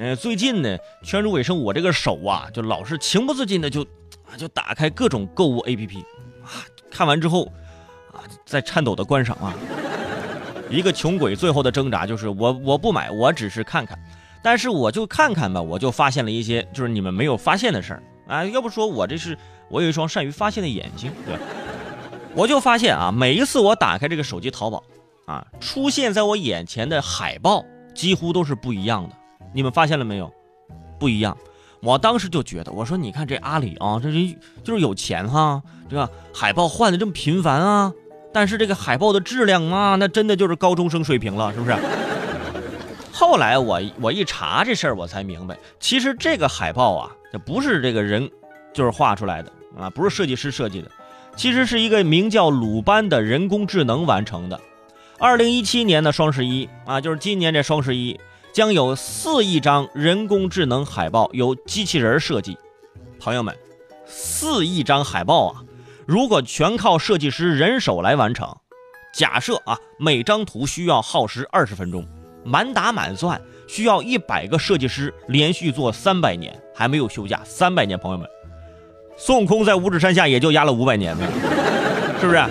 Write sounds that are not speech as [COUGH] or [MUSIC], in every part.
呃，最近呢，全主尾声我这个手啊，就老是情不自禁的就，就打开各种购物 APP，啊，看完之后啊，在颤抖的观赏啊。一个穷鬼最后的挣扎就是我我不买，我只是看看，但是我就看看吧，我就发现了一些就是你们没有发现的事儿啊。要不说我这是我有一双善于发现的眼睛，对？我就发现啊，每一次我打开这个手机淘宝啊，出现在我眼前的海报几乎都是不一样的。你们发现了没有？不一样。我当时就觉得，我说你看这阿里啊，这是就是有钱哈，对吧？海报换的这么频繁啊。但是这个海报的质量啊，那真的就是高中生水平了，是不是？[LAUGHS] 后来我我一查这事儿，我才明白，其实这个海报啊，这不是这个人就是画出来的啊，不是设计师设计的，其实是一个名叫鲁班的人工智能完成的。二零一七年的双十一啊，就是今年这双十一，将有四亿张人工智能海报由机器人设计。朋友们，四亿张海报啊！如果全靠设计师人手来完成，假设啊，每张图需要耗时二十分钟，满打满算需要一百个设计师连续做三百年，还没有休假三百年。朋友们，孙悟空在五指山下也就压了五百年呗，是不是？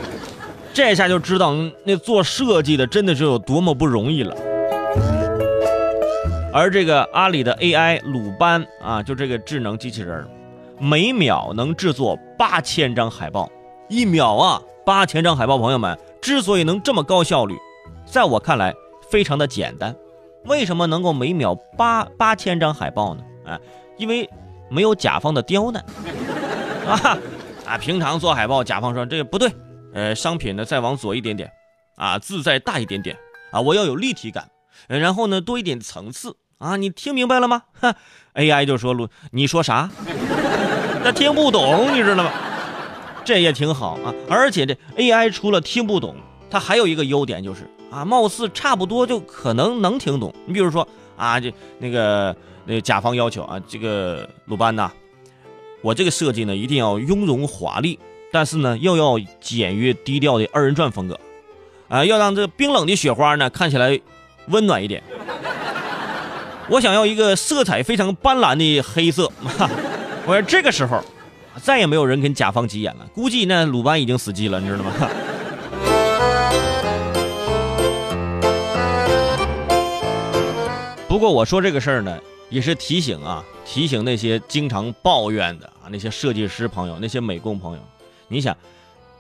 这下就知道那做设计的真的是有多么不容易了。而这个阿里的 AI 鲁班啊，就这个智能机器人。每秒能制作八千张海报，一秒啊，八千张海报。朋友们，之所以能这么高效率，在我看来非常的简单。为什么能够每秒八八千张海报呢？啊，因为没有甲方的刁难 [LAUGHS] 啊啊！平常做海报，甲方说这个不对，呃，商品呢再往左一点点，啊，字再大一点点，啊，我要有立体感，然后呢多一点层次啊，你听明白了吗？哈，AI 就说路，你说啥？他听不懂，你知道吗？这也挺好啊。而且这 AI 除了听不懂，它还有一个优点就是啊，貌似差不多就可能能听懂。你比如说啊，这那个那甲方要求啊，这个鲁班呐，我这个设计呢一定要雍容华丽，但是呢又要简约低调的二人转风格，啊，要让这冰冷的雪花呢看起来温暖一点。我想要一个色彩非常斑斓的黑色。[LAUGHS] 我说这个时候，再也没有人跟甲方急眼了。估计那鲁班已经死机了，你知道吗？[LAUGHS] 不过我说这个事儿呢，也是提醒啊，提醒那些经常抱怨的啊，那些设计师朋友，那些美工朋友。你想，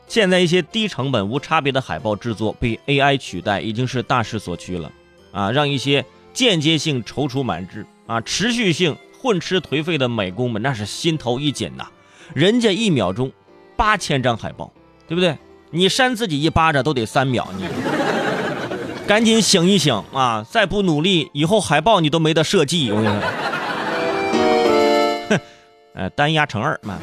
现在一些低成本、无差别的海报制作被 AI 取代，已经是大势所趋了啊！让一些间接性踌躇满志啊，持续性。混吃颓废的美工们那是心头一紧呐，人家一秒钟八千张海报，对不对？你扇自己一巴掌都得三秒，你赶紧醒一醒啊！再不努力，以后海报你都没得设计。我跟你说，哼，呃，单压乘二嘛。